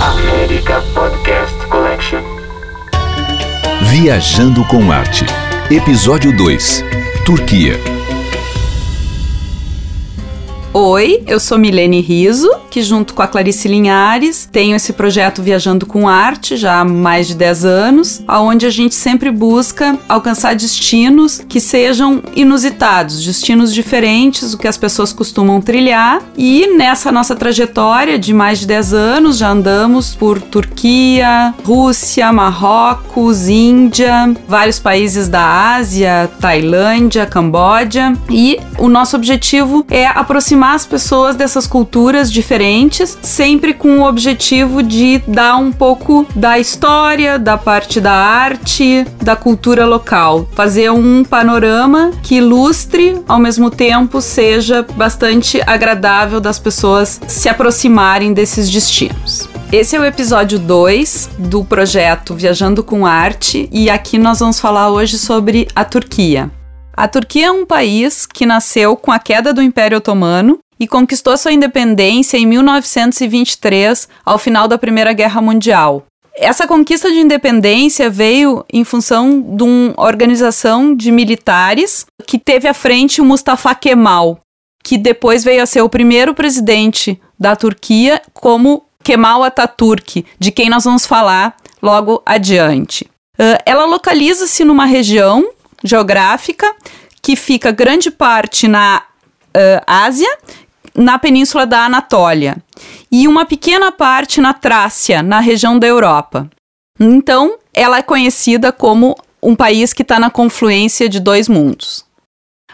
América Podcast Collection. Viajando com Arte. Episódio 2. Turquia. Oi, eu sou Milene Riso, que junto com a Clarice Linhares tenho esse projeto Viajando com Arte já há mais de 10 anos, onde a gente sempre busca alcançar destinos que sejam inusitados, destinos diferentes do que as pessoas costumam trilhar. E nessa nossa trajetória de mais de 10 anos já andamos por Turquia, Rússia, Marrocos, Índia, vários países da Ásia, Tailândia, Camboja, e o nosso objetivo é aproximar aproximar as pessoas dessas culturas diferentes, sempre com o objetivo de dar um pouco da história, da parte da arte, da cultura local. Fazer um panorama que ilustre, ao mesmo tempo seja bastante agradável das pessoas se aproximarem desses destinos. Esse é o episódio 2 do projeto Viajando com Arte e aqui nós vamos falar hoje sobre a Turquia. A Turquia é um país que nasceu com a queda do Império Otomano e conquistou sua independência em 1923, ao final da Primeira Guerra Mundial. Essa conquista de independência veio em função de uma organização de militares que teve à frente o Mustafa Kemal, que depois veio a ser o primeiro presidente da Turquia, como Kemal Atatürk, de quem nós vamos falar logo adiante. Ela localiza-se numa região geográfica que fica grande parte na uh, Ásia, na península da Anatólia, e uma pequena parte na Trácia, na região da Europa. Então, ela é conhecida como um país que está na confluência de dois mundos.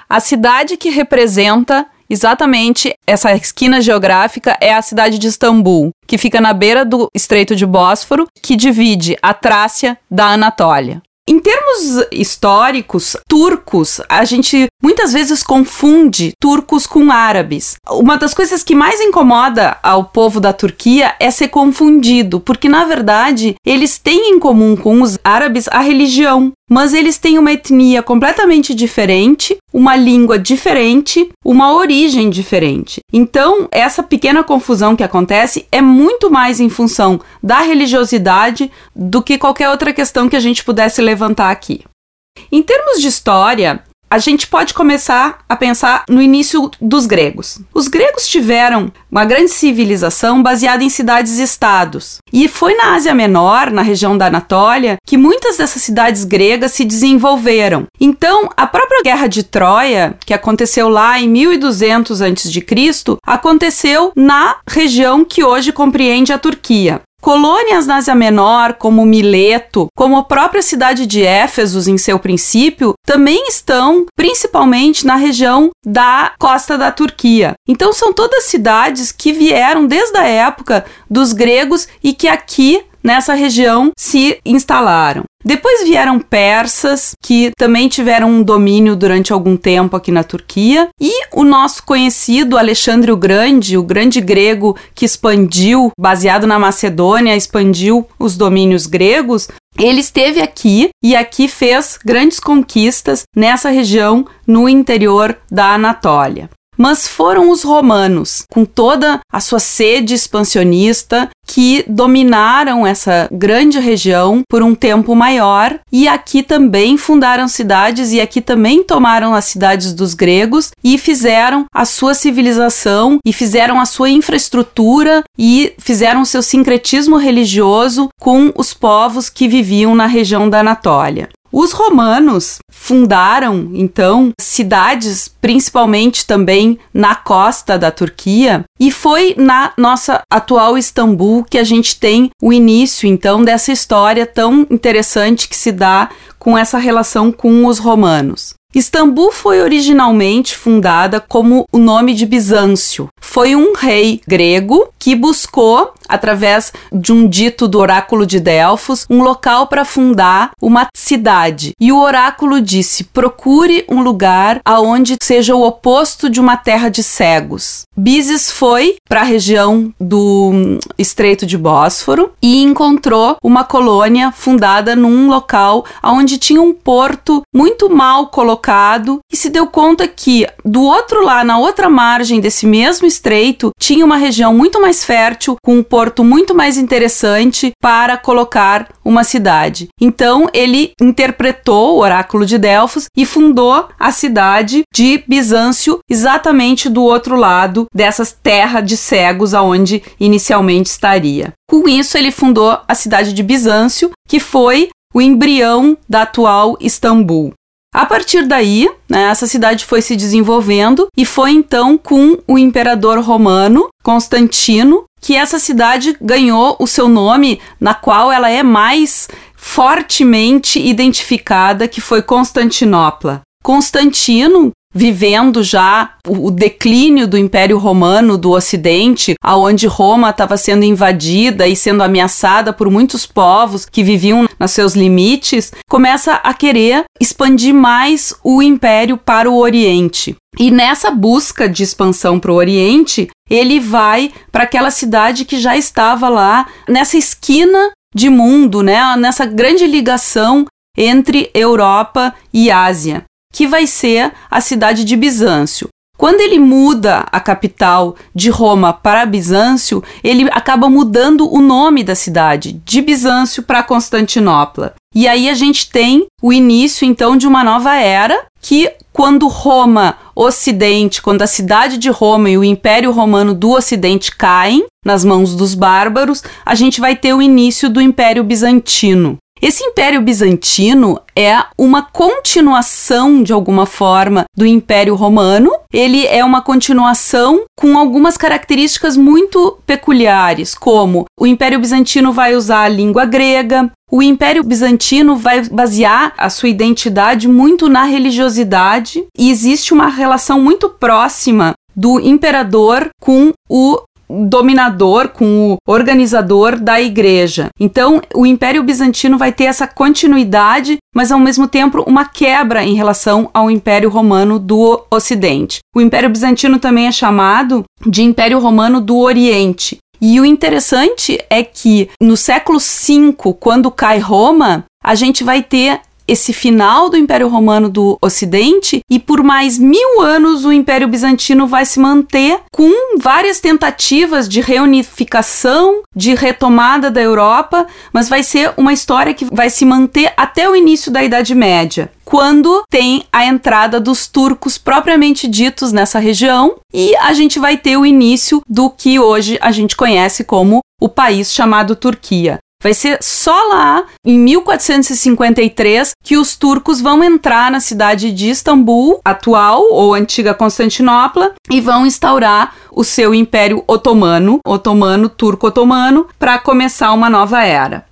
A cidade que representa exatamente essa esquina geográfica é a cidade de Istambul, que fica na beira do Estreito de Bósforo, que divide a Trácia da Anatólia. Em termos históricos, turcos, a gente muitas vezes confunde turcos com árabes. Uma das coisas que mais incomoda ao povo da Turquia é ser confundido, porque na verdade eles têm em comum com os árabes a religião mas eles têm uma etnia completamente diferente, uma língua diferente, uma origem diferente. Então, essa pequena confusão que acontece é muito mais em função da religiosidade do que qualquer outra questão que a gente pudesse levantar aqui. Em termos de história, a gente pode começar a pensar no início dos gregos. Os gregos tiveram uma grande civilização baseada em cidades-estados. E foi na Ásia Menor, na região da Anatólia, que muitas dessas cidades gregas se desenvolveram. Então, a própria Guerra de Troia, que aconteceu lá em 1200 a.C., aconteceu na região que hoje compreende a Turquia. Colônias na Ásia Menor, como Mileto, como a própria cidade de Éfesos em seu princípio, também estão principalmente na região da costa da Turquia. Então são todas cidades que vieram desde a época dos gregos e que aqui nessa região se instalaram. Depois vieram persas, que também tiveram um domínio durante algum tempo aqui na Turquia, e o nosso conhecido Alexandre o Grande, o grande grego que expandiu, baseado na Macedônia, expandiu os domínios gregos, ele esteve aqui e aqui fez grandes conquistas nessa região no interior da Anatólia mas foram os romanos, com toda a sua sede expansionista, que dominaram essa grande região por um tempo maior e aqui também fundaram cidades e aqui também tomaram as cidades dos gregos e fizeram a sua civilização e fizeram a sua infraestrutura e fizeram o seu sincretismo religioso com os povos que viviam na região da Anatólia. Os romanos fundaram, então, cidades, principalmente também na costa da Turquia, e foi na nossa atual Istambul que a gente tem o início, então, dessa história tão interessante que se dá com essa relação com os romanos. Istambul foi originalmente fundada como o nome de Bizâncio. Foi um rei grego que buscou, através de um dito do oráculo de Delfos, um local para fundar uma cidade. E o oráculo disse: procure um lugar aonde seja o oposto de uma terra de cegos. Bizes foi para a região do hum, Estreito de Bósforo e encontrou uma colônia fundada num local onde tinha um porto muito mal colocado e se deu conta que do outro lado, na outra margem desse mesmo estreito, tinha uma região muito mais fértil, com porto muito mais interessante para colocar uma cidade. Então ele interpretou o oráculo de Delfos e fundou a cidade de Bizâncio exatamente do outro lado dessas terras de cegos aonde inicialmente estaria. Com isso ele fundou a cidade de Bizâncio, que foi o embrião da atual Istambul. A partir daí, né, essa cidade foi se desenvolvendo e foi então com o imperador romano Constantino que essa cidade ganhou o seu nome, na qual ela é mais fortemente identificada, que foi Constantinopla. Constantino vivendo já o, declínio do Império Romano do Ocidente, aonde Roma estava sendo invadida e sendo ameaçada por muitos povos que viviam nos seus limites, começa a querer expandir mais o império para o Oriente. E nessa busca de expansão para o Oriente, ele vai para aquela cidade que já estava lá nessa esquina de mundo, né? Nessa grande ligação entre Europa e Ásia que vai ser a cidade de Bizâncio. Quando ele muda a capital de Roma para Bizâncio, ele acaba mudando o nome da cidade, de Bizâncio para Constantinopla. E aí a gente tem o início então de uma nova era que quando Roma Ocidente, quando a cidade de Roma e o Império Romano do Ocidente caem nas mãos dos bárbaros, a gente vai ter o início do Império Bizantino. Esse Império Bizantino é uma continuação, de alguma forma, do Império Romano. Ele é uma continuação com algumas características muito peculiares, como o Império Bizantino vai usar a língua grega, o Império Bizantino vai basear a sua identidade muito na religiosidade e existe uma relação muito próxima do imperador com o dominador, com o organizador da igreja. Então, o Império Bizantino vai ter essa continuidade, mas ao mesmo tempo uma quebra em relação ao Império Romano do Ocidente. O Império Bizantino também é chamado de Império Romano do Oriente. E o interessante é que no século V, quando cai Roma, a gente vai ter esse final do Império Romano do Ocidente e por mais mil anos o Império Bizantino vai se manter com várias tentativas de reunificação, de retomada da Europa, mas vai ser uma história que vai se manter até o início da Idade Média quando tem a entrada dos turcos propriamente ditos nessa região e a gente vai ter o início do que hoje a gente conhece como o país chamado Turquia. Vai ser só lá, em 1453, que os turcos vão entrar na cidade de Istambul, atual ou antiga Constantinopla, e vão instaurar o seu Império Otomano, otomano, turco-otomano, para começar uma nova era.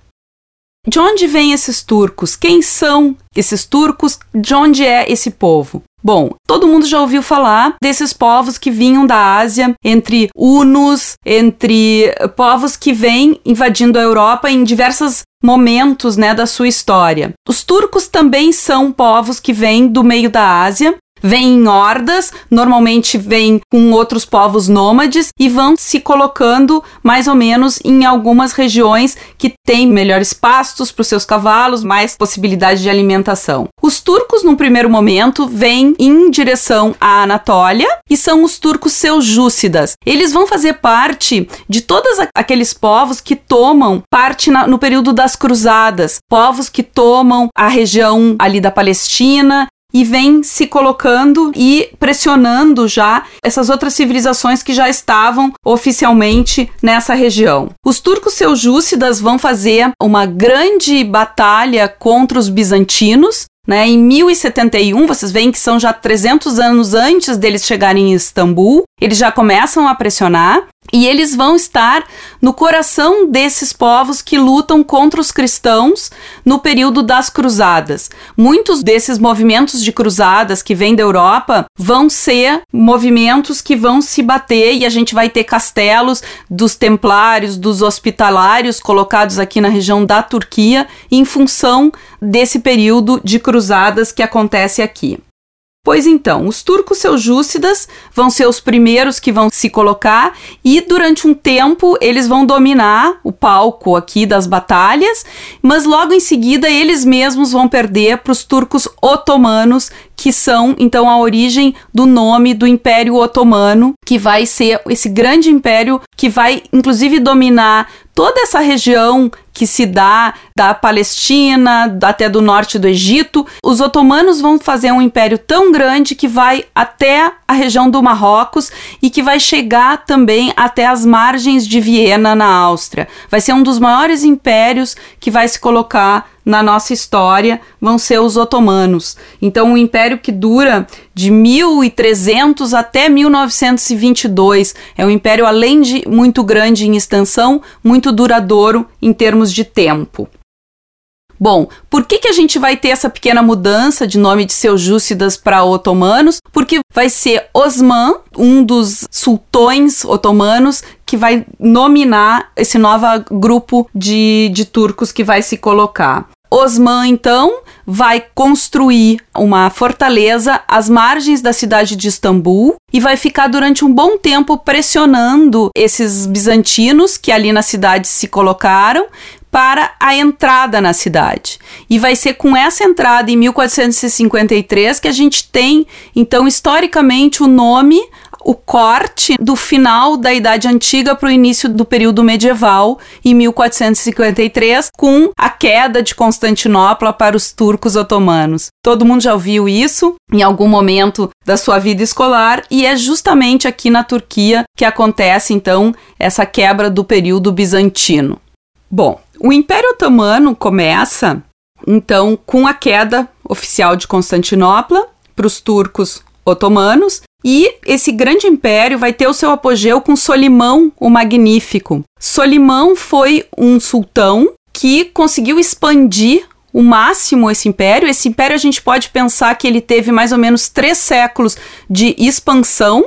De onde vêm esses turcos? Quem são esses turcos? De onde é esse povo? Bom, todo mundo já ouviu falar desses povos que vinham da Ásia, entre hunos, entre povos que vêm invadindo a Europa em diversos momentos né, da sua história. Os turcos também são povos que vêm do meio da Ásia, vêm em hordas, normalmente vêm com outros povos nômades e vão se colocando mais ou menos em algumas regiões que têm melhores pastos para os seus cavalos, mais possibilidade de alimentação. Os turcos, num primeiro momento, vêm em direção à Anatólia e são os turcos seljúcidas. Eles vão fazer parte de todos aqueles povos que tomam parte na, no período das cruzadas, povos que tomam a região ali da Palestina e vem se colocando e pressionando já essas outras civilizações que já estavam oficialmente nessa região. Os turcos seljúcidas vão fazer uma grande batalha contra os bizantinos né? Em 1071, vocês veem que são já 300 anos antes deles chegarem em Istambul, eles já começam a pressionar e eles vão estar no coração desses povos que lutam contra os cristãos no período das cruzadas. Muitos desses movimentos de cruzadas que vêm da Europa vão ser movimentos que vão se bater e a gente vai ter castelos dos templários, dos hospitalários colocados aqui na região da Turquia em função desse período de cruzadas que acontece aqui. Pois então, os turcos seljúcidas vão ser os primeiros que vão se colocar e durante um tempo eles vão dominar o palco aqui das batalhas, mas logo em seguida eles mesmos vão perder para os turcos otomanos que são então a origem do nome do Império Otomano, que vai ser esse grande império que vai inclusive dominar toda essa região que se dá da Palestina, até do norte do Egito, os otomanos vão fazer um império tão grande que vai até a região do Marrocos e que vai chegar também até as margens de Viena, na Áustria. Vai ser um dos maiores impérios que vai se colocar na nossa história vão ser os otomanos. Então, um império que dura de 1300 até 1922 é um império, além de muito grande em extensão, muito duradouro em termos de tempo. Bom, por que, que a gente vai ter essa pequena mudança de nome de Seljúcidas para otomanos? Porque vai ser Osman, um dos sultões otomanos, que vai nominar esse novo grupo de, de turcos que vai se colocar. Osman, então, vai construir uma fortaleza às margens da cidade de Istambul e vai ficar durante um bom tempo pressionando esses bizantinos que ali na cidade se colocaram para a entrada na cidade. E vai ser com essa entrada em 1453 que a gente tem, então, historicamente, o nome o corte do final da Idade Antiga para o início do período medieval, em 1453, com a queda de Constantinopla para os turcos otomanos. Todo mundo já ouviu isso em algum momento da sua vida escolar, e é justamente aqui na Turquia que acontece então essa quebra do período bizantino. Bom, o Império Otomano começa então com a queda oficial de Constantinopla para os turcos otomanos e esse grande império vai ter o seu apogeu com Solimão o Magnífico. Solimão foi um sultão que conseguiu expandir o máximo esse império. Esse império a gente pode pensar que ele teve mais ou menos três séculos de expansão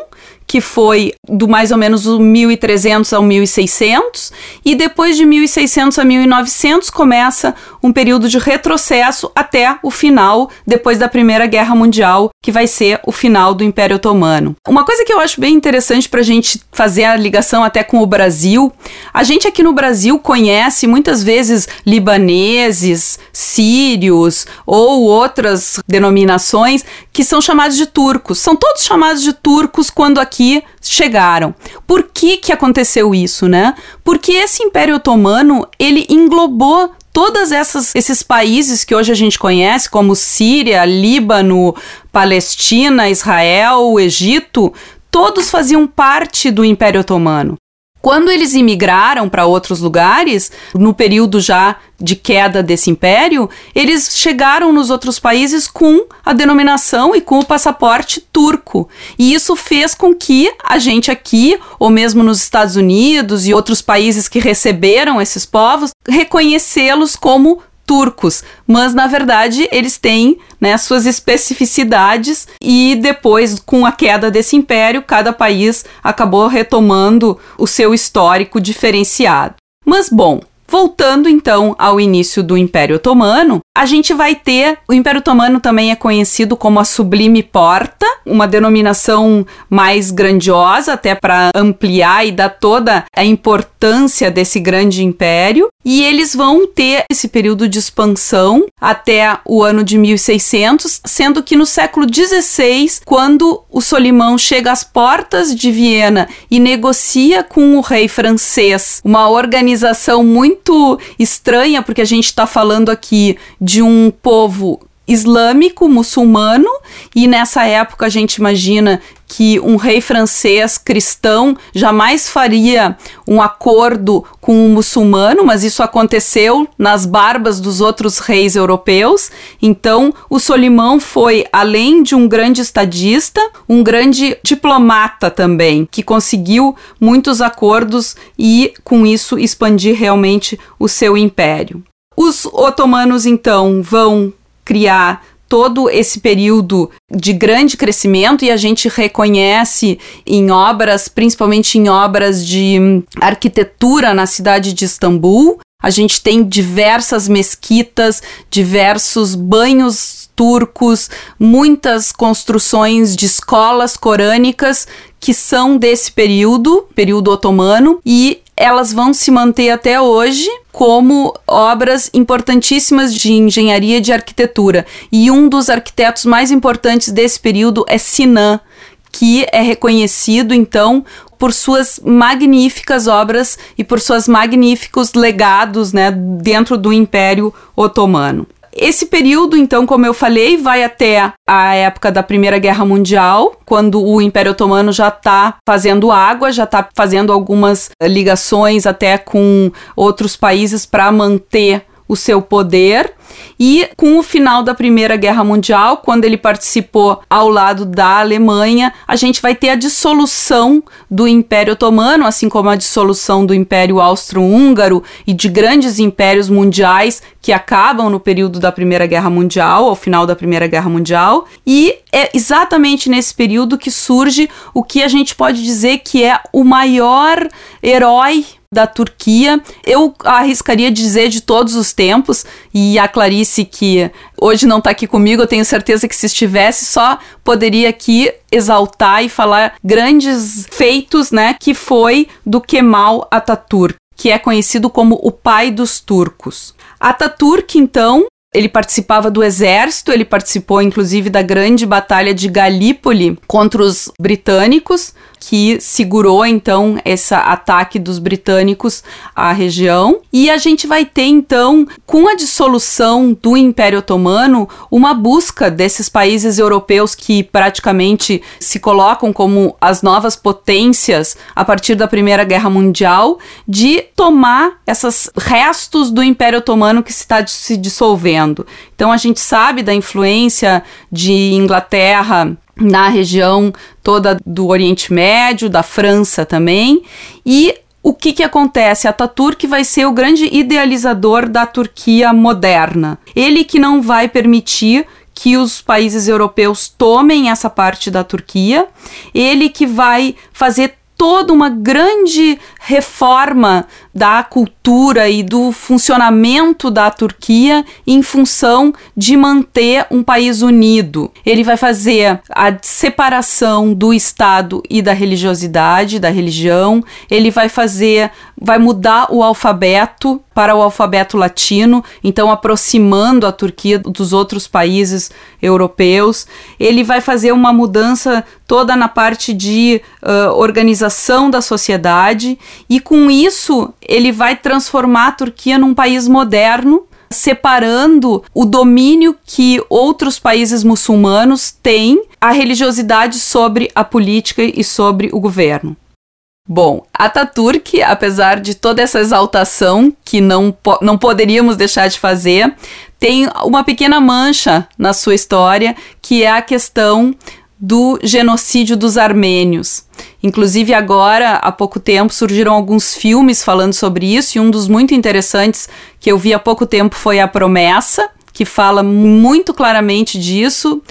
que foi do mais ou menos 1300 ao 1600, e depois de 1600 a 1900 começa um período de retrocesso até o final, depois da Primeira Guerra Mundial, que vai ser o final do Império Otomano. Uma coisa que eu acho bem interessante para a gente fazer a ligação até com o Brasil, a gente aqui no Brasil conhece muitas vezes libaneses, sírios ou outras denominações que são chamados de turcos. São todos chamados de turcos quando aqui chegaram. Por que que aconteceu isso, né? Porque esse Império Otomano, ele englobou todas essas esses países que hoje a gente conhece como Síria, Líbano, Palestina, Israel, Egito, todos faziam parte do Império Otomano. Quando eles imigraram para outros lugares, no período já de queda desse império, eles chegaram nos outros países com a denominação e com o passaporte turco. E isso fez com que a gente aqui, ou mesmo nos Estados Unidos e outros países que receberam esses povos, reconhecê-los como turcos, mas na verdade eles têm né, suas especificidades e depois, com a queda desse império, cada país acabou retomando o seu histórico diferenciado. Mas bom, Voltando então ao início do Império Otomano, a gente vai ter o Império Otomano também é conhecido como a Sublime Porta, uma denominação mais grandiosa até para ampliar e dar toda a importância desse grande império. E eles vão ter esse período de expansão até o ano de 1600, sendo que no século XVI, quando o Solimão chega às portas de Viena e negocia com o rei francês, uma organização muito estranha, porque a gente está falando aqui de um povo islâmico, muçulmano, e nessa época a gente imagina que um rei francês cristão jamais faria um acordo com um muçulmano, mas isso aconteceu nas barbas dos outros reis europeus. Então, o Solimão foi, além de um grande estadista, um grande diplomata também, que conseguiu muitos acordos e, com isso, expandir realmente o seu império. Os otomanos, então, vão criar todo esse período de grande crescimento e a gente reconhece em obras, principalmente em obras de arquitetura na cidade de Istambul. A gente tem diversas mesquitas, diversos banhos turcos, muitas construções de escolas corânicas que são desse período, período otomano, e elas vão se manter até hoje como obras importantíssimas de engenharia de arquitetura. E um dos arquitetos mais importantes desse período é Sinan, que é reconhecido então por suas magníficas obras e por seus magníficos legados né, dentro do Império Otomano. Esse período, então, como eu falei, vai até a época da Primeira Guerra Mundial, quando o Império Otomano já está fazendo água, já está fazendo algumas ligações até com outros países para manter o seu poder. E com o final da Primeira Guerra Mundial, quando ele participou ao lado da Alemanha, a gente vai ter a dissolução do Império Otomano, assim como a dissolução do Império Austro-Húngaro e de grandes impérios mundiais que acabam no período da Primeira Guerra Mundial, ao final da Primeira Guerra Mundial. E é exatamente nesse período que surge o que a gente pode dizer que é o maior herói da Turquia. Eu arriscaria dizer de todos os tempos, e a Clarice, que hoje não está aqui comigo, eu tenho certeza que se estivesse, só poderia aqui exaltar e falar grandes feitos, né, que foi do Kemal Atatürk, que é conhecido como o pai dos turcos. Ataturk, então, ele participava do exército, ele participou inclusive da grande batalha de Galípoli contra os britânicos, que segurou então esse ataque dos britânicos à região. E a gente vai ter então, com a dissolução do Império Otomano, uma busca desses países europeus que praticamente se colocam como as novas potências a partir da Primeira Guerra Mundial de tomar esses restos do Império Otomano que está se dissolvendo. Então a gente sabe da influência de Inglaterra na região toda do Oriente Médio, da França também. E o que, que acontece? Ataturk vai ser o grande idealizador da Turquia moderna. Ele que não vai permitir que os países europeus tomem essa parte da Turquia, ele que vai fazer toda uma grande reforma da cultura e do funcionamento da Turquia em função de manter um país unido. Ele vai fazer a separação do Estado e da religiosidade, da religião, ele vai fazer, vai mudar o alfabeto para o alfabeto latino, então aproximando a Turquia dos outros países europeus. Ele vai fazer uma mudança toda na parte de uh, organização da sociedade e com isso ele vai transformar a Turquia num país moderno, separando o domínio que outros países muçulmanos têm a religiosidade sobre a política e sobre o governo. Bom, Ataturk, apesar de toda essa exaltação que não, po não poderíamos deixar de fazer, tem uma pequena mancha na sua história, que é a questão do genocídio dos armênios. Inclusive, agora, há pouco tempo, surgiram alguns filmes falando sobre isso, e um dos muito interessantes que eu vi há pouco tempo foi A Promessa, que fala muito claramente disso.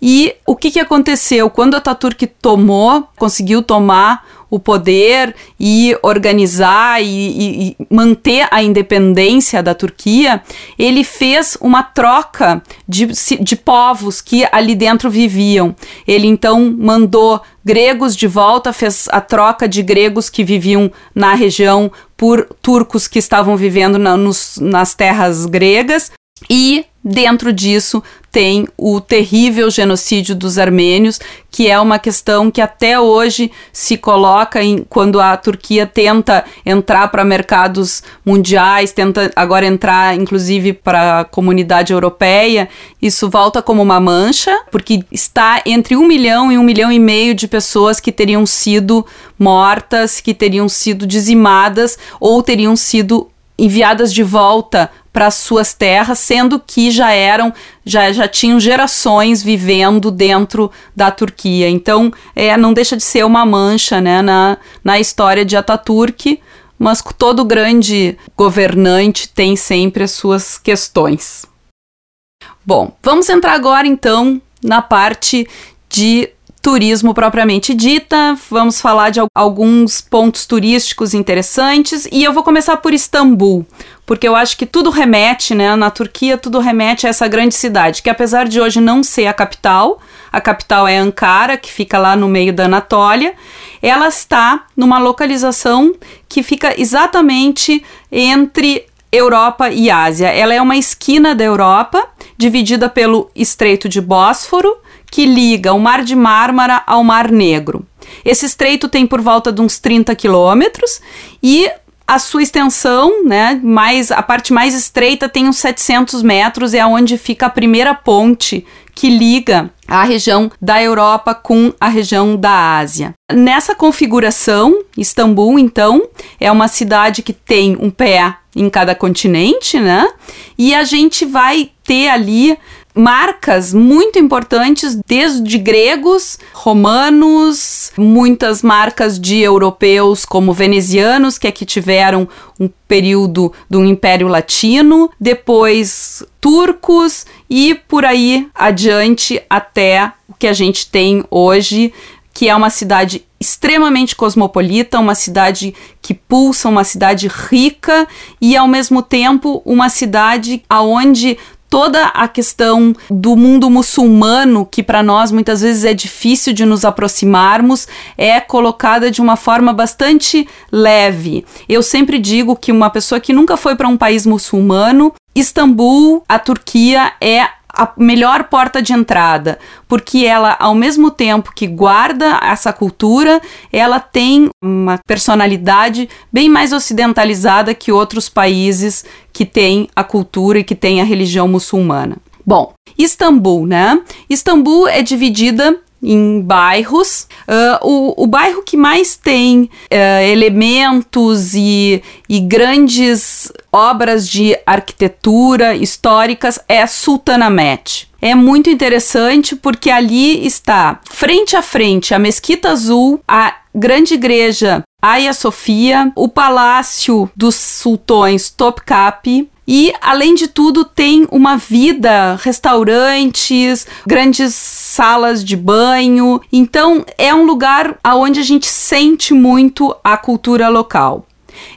E o que, que aconteceu? Quando Ataturk tomou, conseguiu tomar o poder e organizar e, e, manter a independência da Turquia, ele fez uma troca de, de povos que ali dentro viviam. Ele então mandou gregos de volta, fez a troca de gregos que viviam na região por turcos que estavam vivendo na, nos, nas terras gregas e dentro disso tem o terrível genocídio dos armênios, que é uma questão que até hoje se coloca em, quando a Turquia tenta entrar para mercados mundiais, tenta agora entrar inclusive para a comunidade europeia. Isso volta como uma mancha, porque está entre um milhão e um milhão e meio de pessoas que teriam sido mortas, que teriam sido dizimadas ou teriam sido enviadas de volta para suas terras, sendo que já eram, já, já tinham gerações vivendo dentro da Turquia. Então, é, não deixa de ser uma mancha né, na, na história de Ataturk, mas todo grande governante tem sempre as suas questões. Bom, vamos entrar agora então na parte de turismo propriamente dita, vamos falar de alguns pontos turísticos interessantes e eu vou começar por Istambul, porque eu acho que tudo remete, né, na Turquia, tudo remete a essa grande cidade, que apesar de hoje não ser a capital, a capital é Ankara, que fica lá no meio da Anatólia, ela está numa localização que fica exatamente entre Europa e Ásia. Ela é uma esquina da Europa, dividida pelo Estreito de Bósforo, que liga o Mar de Mármara ao Mar Negro. Esse estreito tem por volta de uns 30 quilômetros e a sua extensão, né, mais a parte mais estreita tem uns 700 metros, é onde fica a primeira ponte que liga a região da Europa com a região da Ásia. Nessa configuração, Istambul, então, é uma cidade que tem um pé em cada continente, né? E a gente vai ter ali marcas muito importantes, desde gregos, romanos, muitas marcas de europeus como venezianos, que aqui tiveram um período do Império Latino, depois turcos e por aí adiante até o que a gente tem hoje, que é uma cidade extremamente cosmopolita, uma cidade que pulsa, uma cidade rica e ao mesmo tempo uma cidade aonde toda a questão do mundo muçulmano, que para nós muitas vezes é difícil de nos aproximarmos, é colocada de uma forma bastante leve. Eu sempre digo que uma pessoa que nunca foi para um país muçulmano, Istambul, a Turquia, é a melhor porta de entrada, porque ela, ao mesmo tempo que guarda essa cultura, ela tem uma personalidade bem mais ocidentalizada que outros países que têm a cultura e que têm a religião muçulmana. Bom, Istambul, né? Istambul é dividida em bairros. Uh, o, o bairro que mais tem uh, elementos e, e grandes obras de arquitetura históricas é Sultanahmet. É muito interessante porque ali está, frente a frente, a Mesquita Azul, a grande igreja Hagia Sofia, o Palácio dos Sultões Topkapi, e, além de tudo, tem uma vida, restaurantes, grandes salas de banho. Então, é um lugar onde a gente sente muito a cultura local.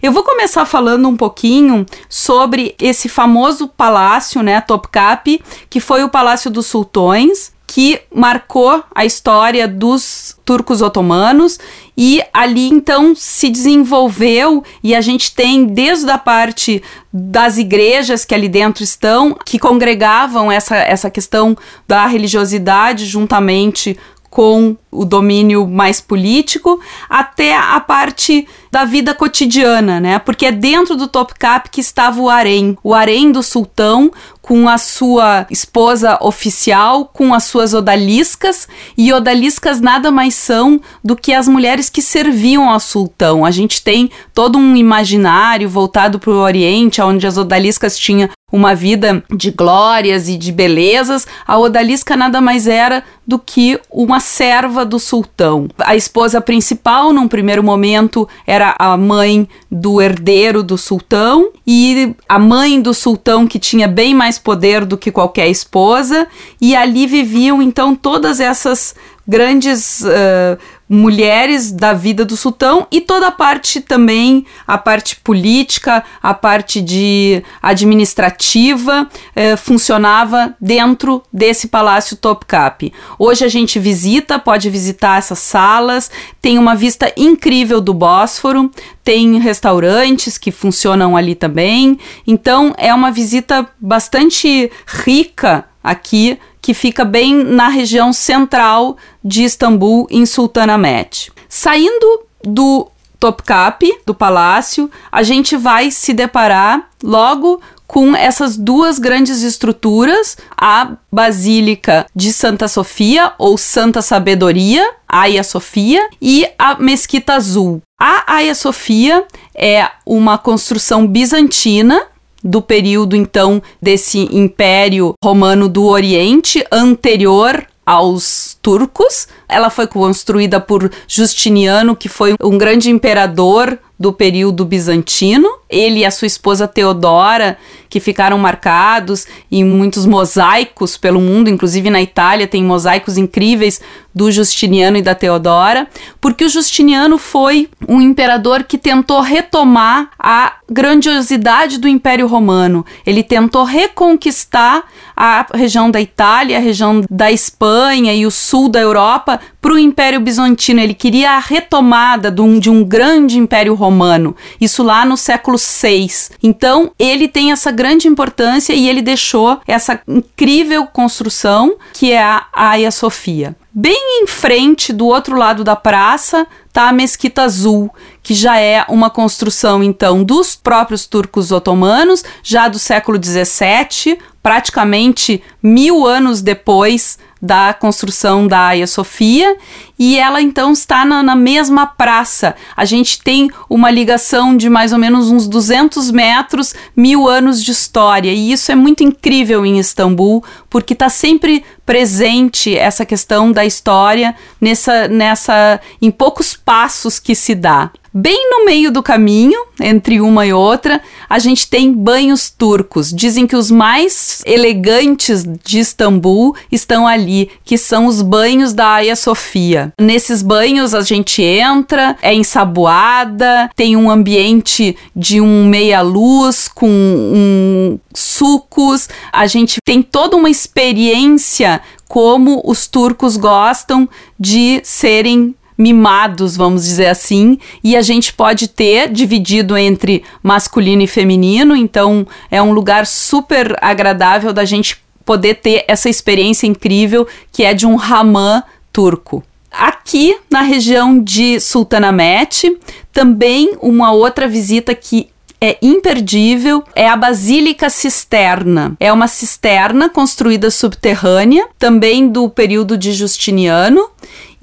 Eu vou começar falando um pouquinho sobre esse famoso palácio, né, Topkapi, que foi o Palácio dos Sultões, que marcou a história dos turcos otomanos e ali então se desenvolveu e a gente tem desde a parte das igrejas que ali dentro estão que congregavam essa, essa questão da religiosidade juntamente com o domínio mais político, até a parte da vida cotidiana, né? Porque é dentro do Topkapi que estava o harém, o harém do sultão com a sua esposa oficial, com as suas odaliscas, e odaliscas nada mais são do que as mulheres que serviam ao sultão. A gente tem todo um imaginário voltado para o Oriente, onde as odaliscas tinham uma vida de glórias e de belezas, a odalisca nada mais era do que uma serva do sultão. A esposa principal, num primeiro momento, era a mãe do herdeiro do sultão, e a mãe do sultão, que tinha bem mais poder do que qualquer esposa, e ali viviam então todas essas grandes uh, mulheres da vida do sultão e toda a parte também, a parte política, a parte de administrativa, uh, funcionava dentro desse palácio Topkapi. Hoje a gente visita, pode visitar essas salas, tem uma vista incrível do Bósforo, tem restaurantes que funcionam ali também, então é uma visita bastante rica aqui que fica bem na região central de Istambul, em Sultanahmet. Saindo do Topkapi, do palácio, a gente vai se deparar logo com essas duas grandes estruturas, a Basílica de Santa Sofia ou Santa Sabedoria, Hagia Sofia, e a Mesquita Azul. A Hagia Sofia é uma construção bizantina do período então desse Império Romano do Oriente anterior aos turcos. Ela foi construída por Justiniano, que foi um grande imperador do período bizantino. Ele e a sua esposa Teodora, que ficaram marcados em muitos mosaicos pelo mundo, inclusive na Itália tem mosaicos incríveis do Justiniano e da Teodora, porque o Justiniano foi um imperador que tentou retomar a grandiosidade do Império Romano. Ele tentou reconquistar a região da Itália, a região da Espanha e o sul da Europa para o Império Bizantino. Ele queria a retomada de um, de um grande Império Romano, isso lá no século VI. Então, ele tem essa grande importância e ele deixou essa incrível construção que é a Hagia Sofia. Bem em frente, do outro lado da praça, está a Mesquita Azul, que já é uma construção então dos próprios turcos otomanos, já do século XVII, praticamente mil anos depois da construção da Hagia Sofia e ela então está na, na, mesma praça. A gente tem uma ligação de mais ou menos uns 200 metros, mil anos de história e isso é muito incrível em Istambul porque está sempre presente essa questão da história nessa, nessa em poucos passos que se dá. Bem no meio do caminho, entre uma e outra, a gente tem banhos turcos. Dizem que os mais elegantes de Istambul estão ali, que são os banhos da Hagia Sofia. Nesses banhos a gente entra, é ensaboada, tem um ambiente de um meia-luz com um sucos, a gente tem toda uma experiência como os turcos gostam de serem mimados, vamos dizer assim, e a gente pode ter dividido entre masculino e feminino, então é um lugar super agradável da gente poder ter essa experiência incrível que é de um ramã turco. Aqui na região de Sultanahmet, também uma outra visita que é imperdível é a Basílica Cisterna. É uma cisterna construída subterrânea, também do período de Justiniano,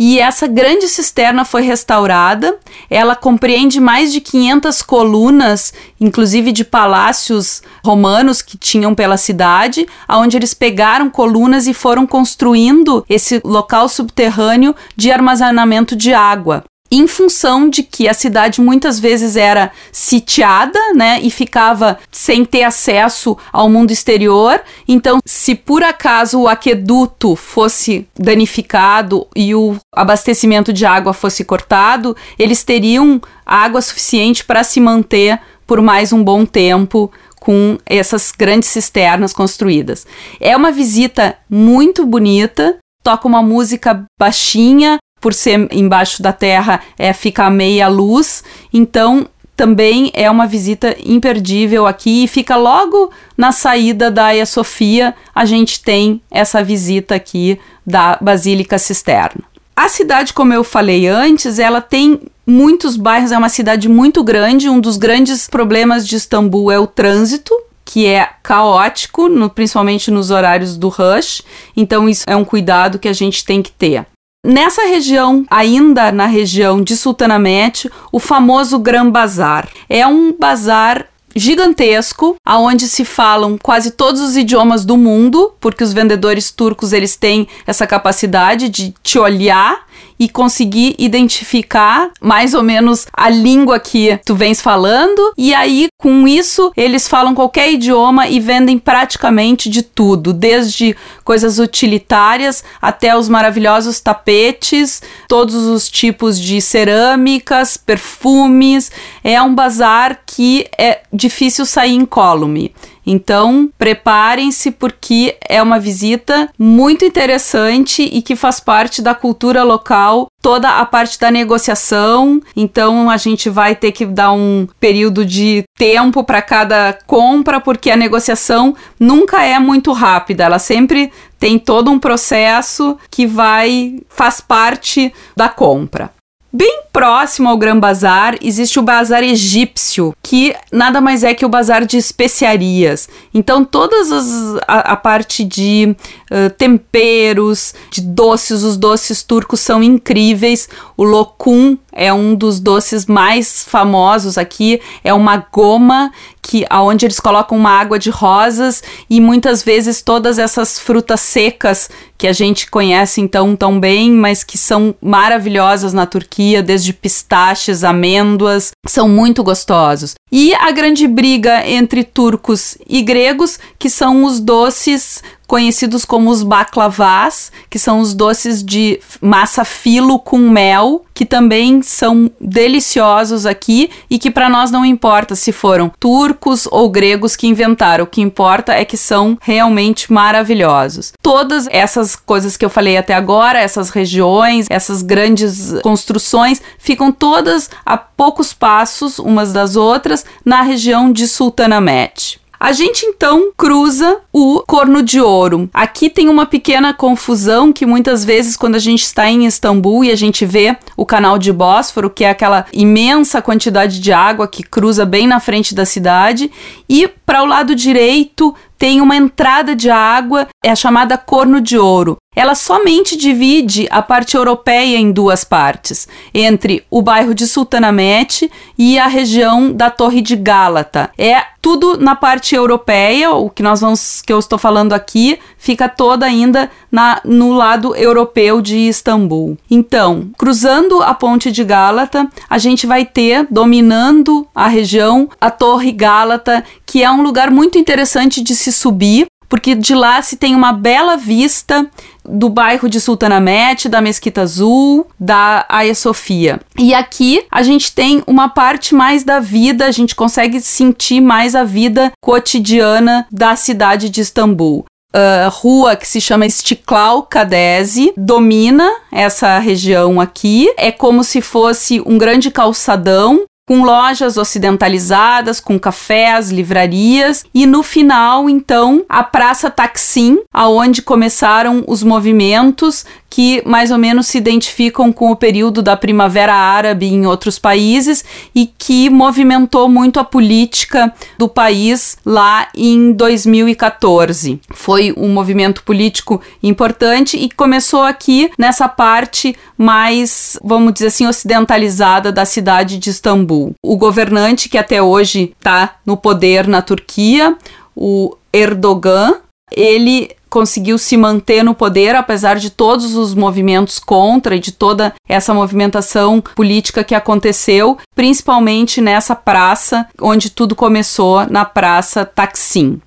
e essa grande cisterna foi restaurada. Ela compreende mais de 500 colunas, inclusive de palácios romanos que tinham pela cidade, aonde eles pegaram colunas e foram construindo esse local subterrâneo de armazenamento de água em função de que a cidade muitas vezes era sitiada, né, e ficava sem ter acesso ao mundo exterior. Então, se por acaso o aqueduto fosse danificado e o abastecimento de água fosse cortado, eles teriam água suficiente para se manter por mais um bom tempo com essas grandes cisternas construídas. É uma visita muito bonita, toca uma música baixinha, por ser embaixo da terra, é, fica a meia luz. Então, também é uma visita imperdível aqui e fica logo na saída da Hagia Sofia, a gente tem essa visita aqui da Basílica Cisterna. A cidade, como eu falei antes, ela tem muitos bairros, é uma cidade muito grande. Um dos grandes problemas de Istambul é o trânsito, que é caótico, no, principalmente nos horários do rush. Então, isso é um cuidado que a gente tem que ter. Nessa região, ainda na região de Sultanahmet, o famoso Gran Bazar. É um bazar gigantesco, aonde se falam quase todos os idiomas do mundo, porque os vendedores turcos eles têm essa capacidade de te olhar e conseguir identificar mais ou menos a língua que tu vens falando. E aí, com isso, eles falam qualquer idioma e vendem praticamente de tudo, desde coisas utilitárias até os maravilhosos tapetes, todos os tipos de cerâmicas, perfumes. É um bazar que é difícil sair incólume. Então, preparem-se porque é uma visita muito interessante e que faz parte da cultura local, toda a parte da negociação. Então, a gente vai ter que dar um período de tempo para cada compra, porque a negociação nunca é muito rápida, ela sempre tem todo um processo que vai faz parte da compra. Bem próximo ao Gran Bazar existe o Bazar Egípcio, que nada mais é que o bazar de especiarias. Então, todas as, a, a parte de uh, temperos, de doces, os doces turcos são incríveis. O lokum é um dos doces mais famosos aqui, é uma goma que aonde eles colocam uma água de rosas e muitas vezes todas essas frutas secas que a gente conhece então tão bem, mas que são maravilhosas na Turquia, desde pistaches, amêndoas, são muito gostosos. E a grande briga entre turcos e gregos, que são os doces conhecidos como os baklavas, que são os doces de massa filo com mel, que também são deliciosos aqui e que para nós não importa se foram turcos ou gregos que inventaram, o que importa é que são realmente maravilhosos. Todas essas coisas que eu falei até agora, essas regiões, essas grandes construções, ficam todas a poucos passos umas das outras na região de Sultanahmet. A gente então cruza o Corno de Ouro. Aqui tem uma pequena confusão que muitas vezes quando a gente está em Istambul e a gente vê o canal de Bósforo, que é aquela imensa quantidade de água que cruza bem na frente da cidade, e para o lado direito tem uma entrada de água, é a chamada Corno de Ouro. Ela somente divide a parte europeia em duas partes, entre o bairro de Sultanahmet e a região da Torre de Gálata. É tudo na parte europeia, o que nós vamos que eu estou falando aqui, fica toda ainda na, no lado europeu de Istambul. Então, cruzando a ponte de Gálata, a gente vai ter dominando a região a Torre Gálata, que é um lugar muito interessante de se subir, porque de lá se tem uma bela vista do bairro de Sultanahmet, da Mesquita Azul, da Hagia Sofia. E aqui a gente tem uma parte mais da vida, a gente consegue sentir mais a vida cotidiana da cidade de Istambul. Uh, rua que se chama Istiklal Kadesi domina essa região aqui. É como se fosse um grande calçadão com lojas ocidentalizadas, com cafés, livrarias e no final, então, a Praça Taksim, aonde começaram os movimentos que mais ou menos se identificam com o período da Primavera Árabe em outros países e que movimentou muito a política do país lá em 2014. Foi um movimento político importante e começou aqui nessa parte mais, vamos dizer assim, ocidentalizada da cidade de Istambul. O governante que até hoje está no poder na Turquia, o Erdogan, ele conseguiu se manter no poder apesar de todos os movimentos contra e de toda essa movimentação política que aconteceu, principalmente nessa praça onde tudo começou, na Praça Taksim.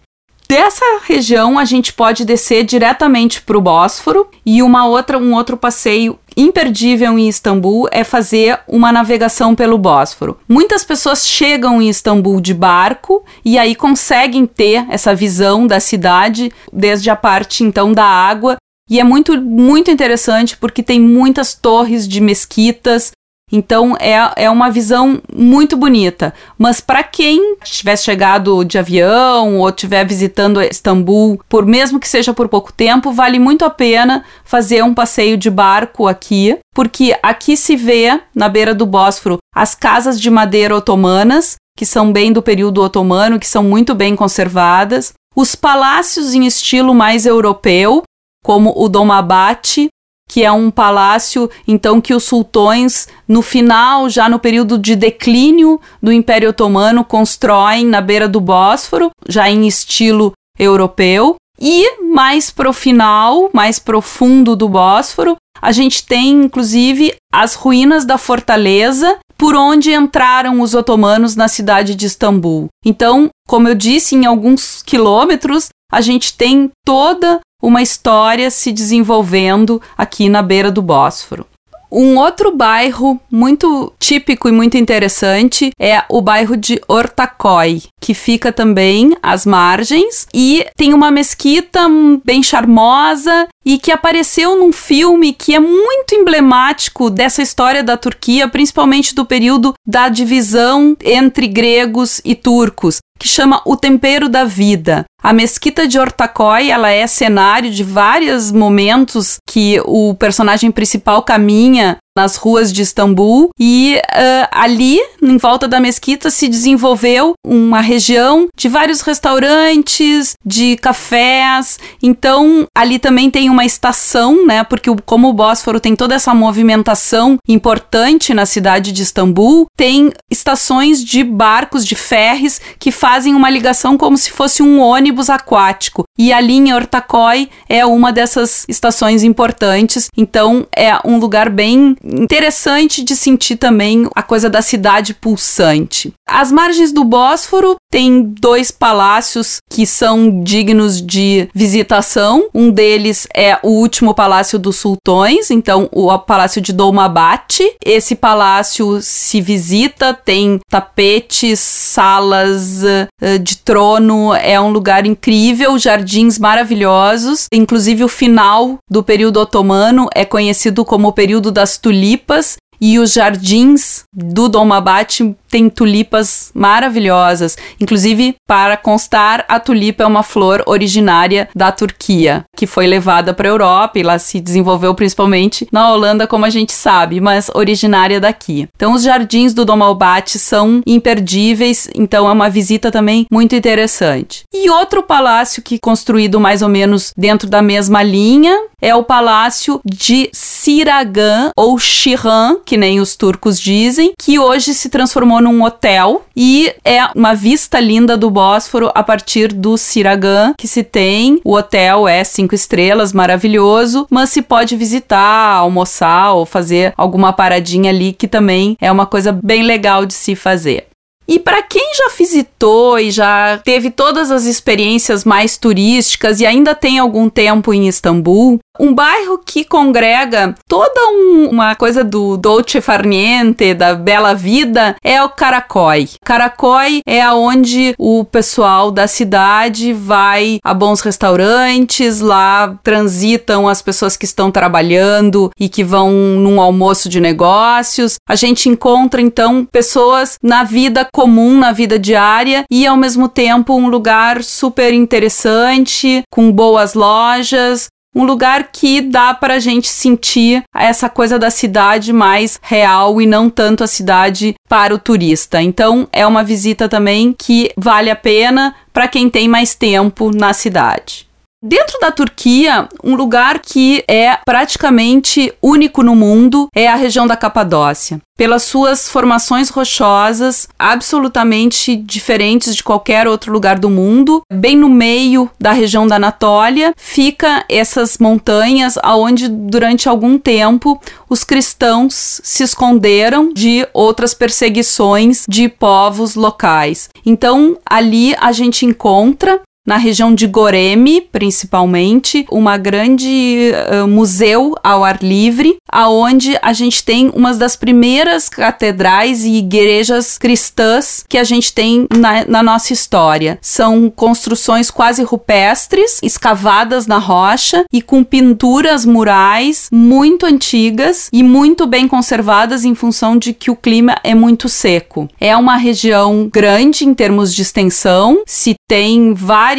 Dessa região a gente pode descer diretamente para o Bósforo e uma outra um outro passeio imperdível em Istambul é fazer uma navegação pelo Bósforo. Muitas pessoas chegam em Istambul de barco e aí conseguem ter essa visão da cidade desde a parte então da água e é muito, muito interessante porque tem muitas torres de mesquitas, então é, é uma visão muito bonita. Mas para quem tivesse chegado de avião ou estiver visitando Istambul, por mesmo que seja por pouco tempo, vale muito a pena fazer um passeio de barco aqui, porque aqui se vê na beira do Bósforo as casas de madeira otomanas, que são bem do período otomano, que são muito bem conservadas, os palácios em estilo mais europeu, como o Dolmabahçe, que é um palácio, então, que os sultões, no final, já no período de declínio do Império Otomano, constroem na beira do Bósforo, já em estilo europeu. E mais pro final, mais profundo do Bósforo, a gente tem inclusive as ruínas da fortaleza por onde entraram os otomanos na cidade de Istambul. Então, como eu disse, em alguns quilômetros a gente tem toda uma história se desenvolvendo aqui na beira do Bósforo. Um outro bairro muito típico e muito interessante é o bairro de Ortaköy, que fica também às margens e tem uma mesquita bem charmosa e que apareceu num filme que é muito emblemático dessa história da Turquia, principalmente do período da divisão entre gregos e turcos, que chama O Tempero da Vida. A mesquita de Ortaköy, ela é cenário de vários momentos que o personagem principal caminha nas ruas de Istambul e uh, ali, em volta da mesquita, se desenvolveu uma região de vários restaurantes, de cafés. Então, ali também tem uma estação, né? Porque o, como o Bósforo tem toda essa movimentação importante na cidade de Istambul, tem estações de barcos, de ferres, que fazem uma ligação como se fosse um ônibus aquático. e a linha Ortaköy é uma dessas estações importantes. Então é um lugar bem interessante de sentir também a coisa da cidade pulsante. As margens do Bósforo tem dois palácios que são dignos de visitação. Um deles é o último palácio dos sultões, então o palácio de Dolmabahçe. Esse palácio se visita, tem tapetes, salas uh, de trono, é um lugar incrível, jardins maravilhosos. Inclusive o final do período otomano é conhecido como o período das tulipas tulipas e os jardins do Dolmabahçe tem tulipas maravilhosas. Inclusive, para constar, a tulipa é uma flor originária da Turquia, que foi levada para a Europa e lá se desenvolveu principalmente na Holanda, como a gente sabe, mas originária daqui. Então, os jardins do Dolmabahçe são imperdíveis, então é uma visita também muito interessante. E outro palácio que construído mais ou menos dentro da mesma linha é o palácio de Siragan ou Shiran, que nem os turcos dizem, que hoje se transformou num hotel e é uma vista linda do Bósforo a partir do Siragan que se tem. O hotel é cinco estrelas, maravilhoso, mas se pode visitar, almoçar ou fazer alguma paradinha ali que também é uma coisa bem legal de se fazer. E para quem já visitou e já teve todas as experiências mais turísticas e ainda tem algum tempo em Istambul, um bairro que congrega toda um, uma coisa do dolce far niente, da bela vida, é o Caracói. Caracói é aonde o pessoal da cidade vai a bons restaurantes, lá transitam as pessoas que estão trabalhando e que vão num almoço de negócios. A gente encontra então pessoas na vida comum, na vida diária e ao mesmo tempo um lugar super interessante, com boas lojas, um lugar que dá para a gente sentir essa coisa da cidade mais real e não tanto a cidade para o turista. Então, é uma visita também que vale a pena para quem tem mais tempo na cidade. Dentro da Turquia, um lugar que é praticamente único no mundo é a região da Capadócia. Pelas suas formações rochosas, absolutamente diferentes de qualquer outro lugar do mundo, bem no meio da região da Anatólia, fica essas montanhas aonde durante algum tempo os cristãos se esconderam de outras perseguições de povos locais. Então, ali a gente encontra na região de Goreme, principalmente, uma grande uh, museu ao ar livre, aonde a gente tem uma das primeiras catedrais e igrejas cristãs que a gente tem na, na nossa história. São construções quase rupestres, escavadas na rocha e com pinturas murais muito antigas e muito bem conservadas em função de que o clima é muito seco. É uma região grande em termos de extensão, se tem várias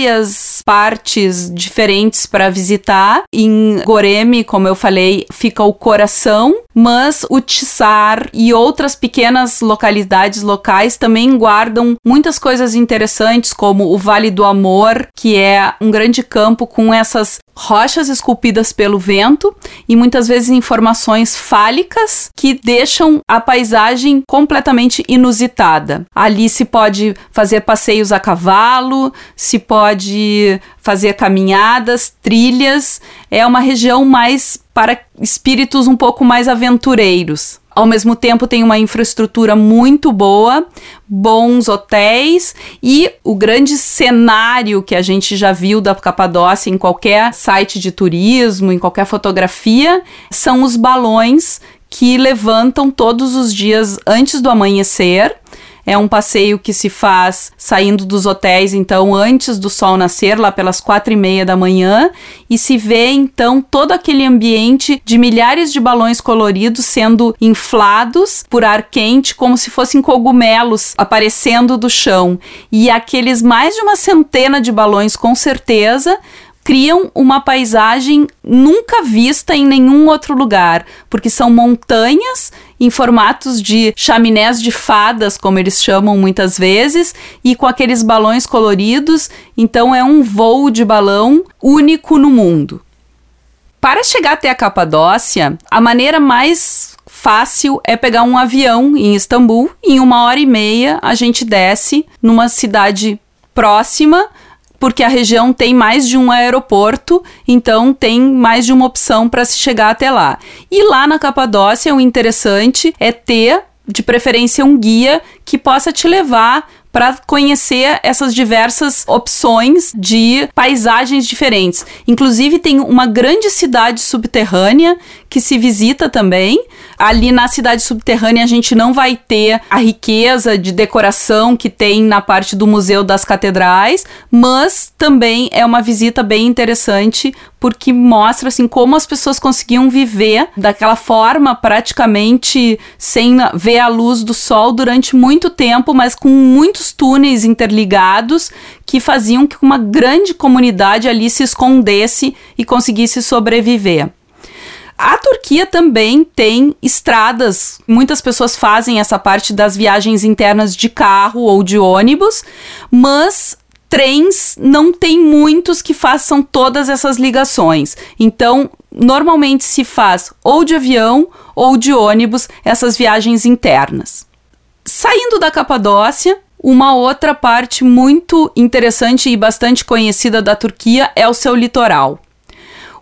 partes diferentes para visitar. Em Goreme, como eu falei, fica o coração, mas o Tissar e outras pequenas localidades locais também guardam muitas coisas interessantes, como o Vale do Amor, que é um grande campo com essas rochas esculpidas pelo vento e muitas vezes informações fálicas que deixam a paisagem completamente inusitada. Ali se pode fazer passeios a cavalo, se pode fazer caminhadas, trilhas. É uma região mais para espíritos um pouco mais aventureiros. Ao mesmo tempo, tem uma infraestrutura muito boa, bons hotéis e o grande cenário que a gente já viu da Capadócia em qualquer site de turismo, em qualquer fotografia, são os balões que levantam todos os dias antes do amanhecer é um passeio que se faz saindo dos hotéis, então, antes do sol nascer, lá pelas quatro e meia da manhã, e se vê, então, todo aquele ambiente de milhares de balões coloridos sendo inflados por ar quente, como se fossem cogumelos aparecendo do chão. E aqueles mais de uma centena de balões, com certeza, criam uma paisagem nunca vista em nenhum outro lugar, porque são montanhas em formatos de chaminés de fadas, como eles chamam muitas vezes, e com aqueles balões coloridos, então é um voo de balão único no mundo. Para chegar até a Capadócia, a maneira mais fácil é pegar um avião em Istambul. Em uma hora e meia a gente desce numa cidade próxima porque a região tem mais de um aeroporto, então tem mais de uma opção para se chegar até lá. E lá na Capadócia, o interessante é ter de preferência um guia que possa te levar para conhecer essas diversas opções de paisagens diferentes. Inclusive, tem uma grande cidade subterrânea que se visita também. Ali na cidade subterrânea, a gente não vai ter a riqueza de decoração que tem na parte do Museu das Catedrais, mas também é uma visita bem interessante porque mostra assim como as pessoas conseguiam viver daquela forma praticamente sem ver a luz do sol durante muito tempo, mas com muitos túneis interligados que faziam que uma grande comunidade ali se escondesse e conseguisse sobreviver. A Turquia também tem estradas. Muitas pessoas fazem essa parte das viagens internas de carro ou de ônibus, mas trens não tem muitos que façam todas essas ligações. Então, normalmente se faz ou de avião ou de ônibus essas viagens internas. Saindo da Capadócia, uma outra parte muito interessante e bastante conhecida da Turquia é o seu litoral.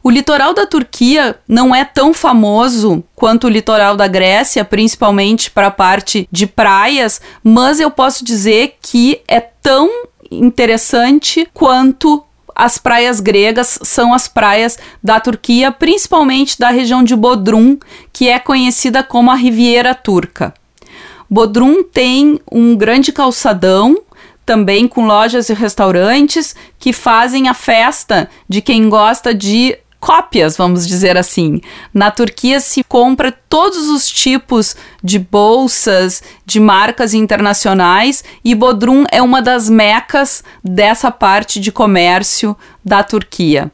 O litoral da Turquia não é tão famoso quanto o litoral da Grécia, principalmente para a parte de praias, mas eu posso dizer que é tão interessante quanto as praias gregas são as praias da Turquia, principalmente da região de Bodrum, que é conhecida como a Riviera Turca. Bodrum tem um grande calçadão, também com lojas e restaurantes que fazem a festa de quem gosta de cópias, vamos dizer assim. Na Turquia se compra todos os tipos de bolsas de marcas internacionais e Bodrum é uma das mecas dessa parte de comércio da Turquia.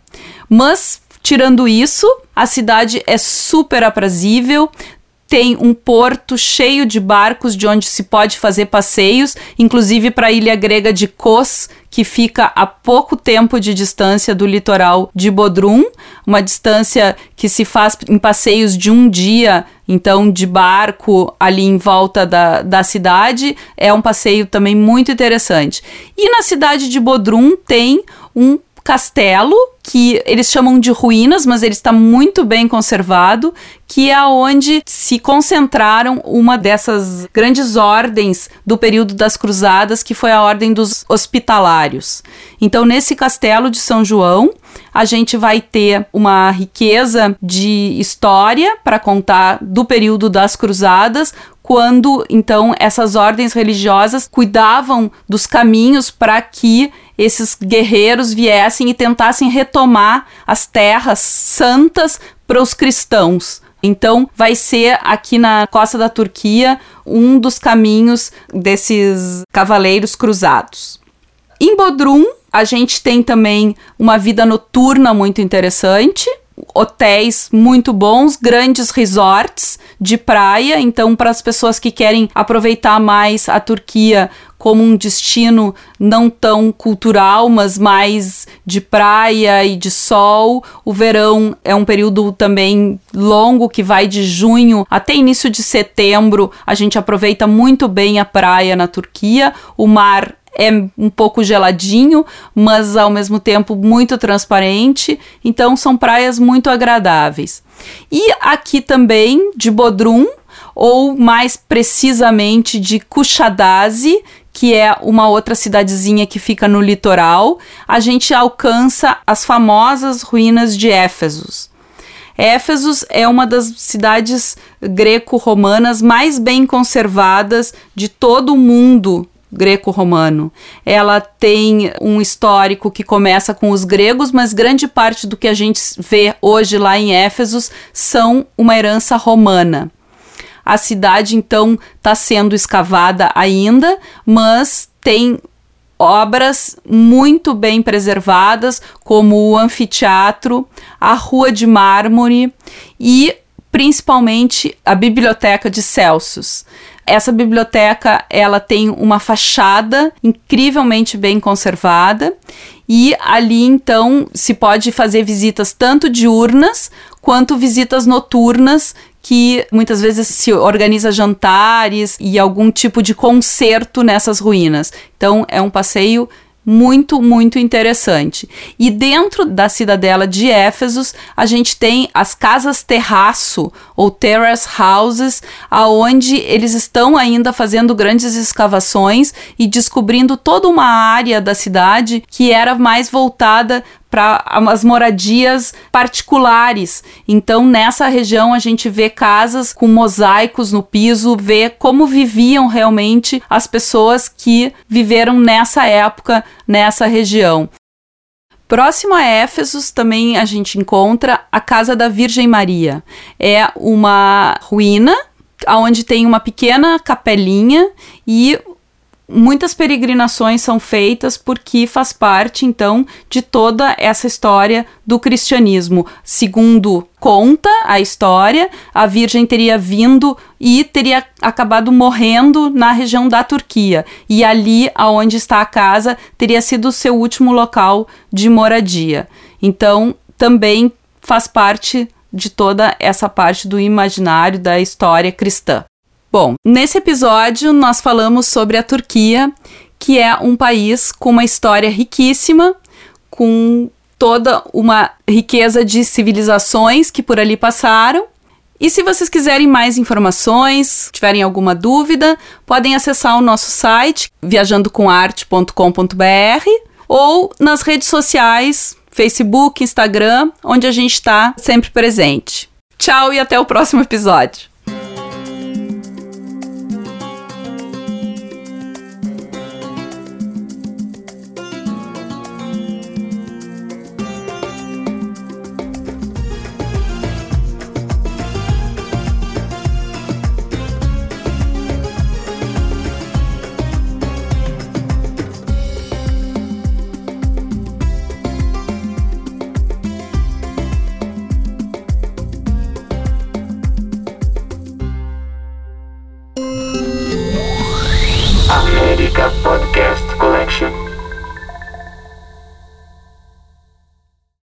Mas tirando isso, a cidade é super aprazível, tem um porto cheio de barcos de onde se pode fazer passeios, inclusive para a ilha grega de Kos, que fica a pouco tempo de distância do litoral de Bodrum, uma distância que se faz em passeios de um dia, então de barco ali em volta da, da cidade, é um passeio também muito interessante. E na cidade de Bodrum tem um castelo que eles chamam de ruínas, mas ele está muito bem conservado, que é onde se concentraram uma dessas grandes ordens do período das cruzadas, que foi a ordem dos hospitalários. Então, nesse castelo de São João, a gente vai ter uma riqueza de história para contar do período das cruzadas, quando então essas ordens religiosas cuidavam dos caminhos para que esses guerreiros viessem e tentassem retomar as terras santas para os cristãos. Então, vai ser aqui na costa da Turquia um dos caminhos desses cavaleiros cruzados. Em Bodrum, a gente tem também uma vida noturna muito interessante hotéis muito bons, grandes resorts de praia. Então, para as pessoas que querem aproveitar mais a Turquia como um destino não tão cultural, mas mais de praia e de sol. O verão é um período também longo que vai de junho até início de setembro. A gente aproveita muito bem a praia na Turquia. O mar é um pouco geladinho, mas ao mesmo tempo muito transparente. Então são praias muito agradáveis. E aqui também de Bodrum, ou mais precisamente de Kushadasi, que é uma outra cidadezinha que fica no litoral, a gente alcança as famosas ruínas de Éfesos. Éfesos é uma das cidades greco-romanas mais bem conservadas de todo o mundo greco-romano. Ela tem um histórico que começa com os gregos, mas grande parte do que a gente vê hoje lá em Éfesos são uma herança romana. A cidade então está sendo escavada ainda, mas tem obras muito bem preservadas, como o anfiteatro, a Rua de Mármore e principalmente a Biblioteca de Celsus. Essa biblioteca, ela tem uma fachada incrivelmente bem conservada e ali então se pode fazer visitas tanto diurnas quanto visitas noturnas que muitas vezes se organiza jantares e algum tipo de concerto nessas ruínas. Então é um passeio muito, muito interessante. E dentro da cidadela de Éfesos, a gente tem as casas terraço ou terrace houses, aonde eles estão ainda fazendo grandes escavações e descobrindo toda uma área da cidade que era mais voltada para as moradias particulares. Então, nessa região, a gente vê casas com mosaicos no piso, vê como viviam realmente as pessoas que viveram nessa época, nessa região. Próximo a Éfesos também a gente encontra a Casa da Virgem Maria. É uma ruína onde tem uma pequena capelinha e muitas peregrinações são feitas porque faz parte então de toda essa história do cristianismo. Segundo conta a história, a Virgem teria vindo e teria acabado morrendo na região da Turquia. E ali, aonde está a casa, teria sido o seu último local de moradia. Então, também faz parte de toda essa parte do imaginário da história cristã. Bom, nesse episódio nós falamos sobre a Turquia, que é um país com uma história riquíssima, com toda uma riqueza de civilizações que por ali passaram. E se vocês quiserem mais informações, tiverem alguma dúvida, podem acessar o nosso site viajandocomarte.com.br ou nas redes sociais, Facebook, Instagram, onde a gente está sempre presente. Tchau e até o próximo episódio.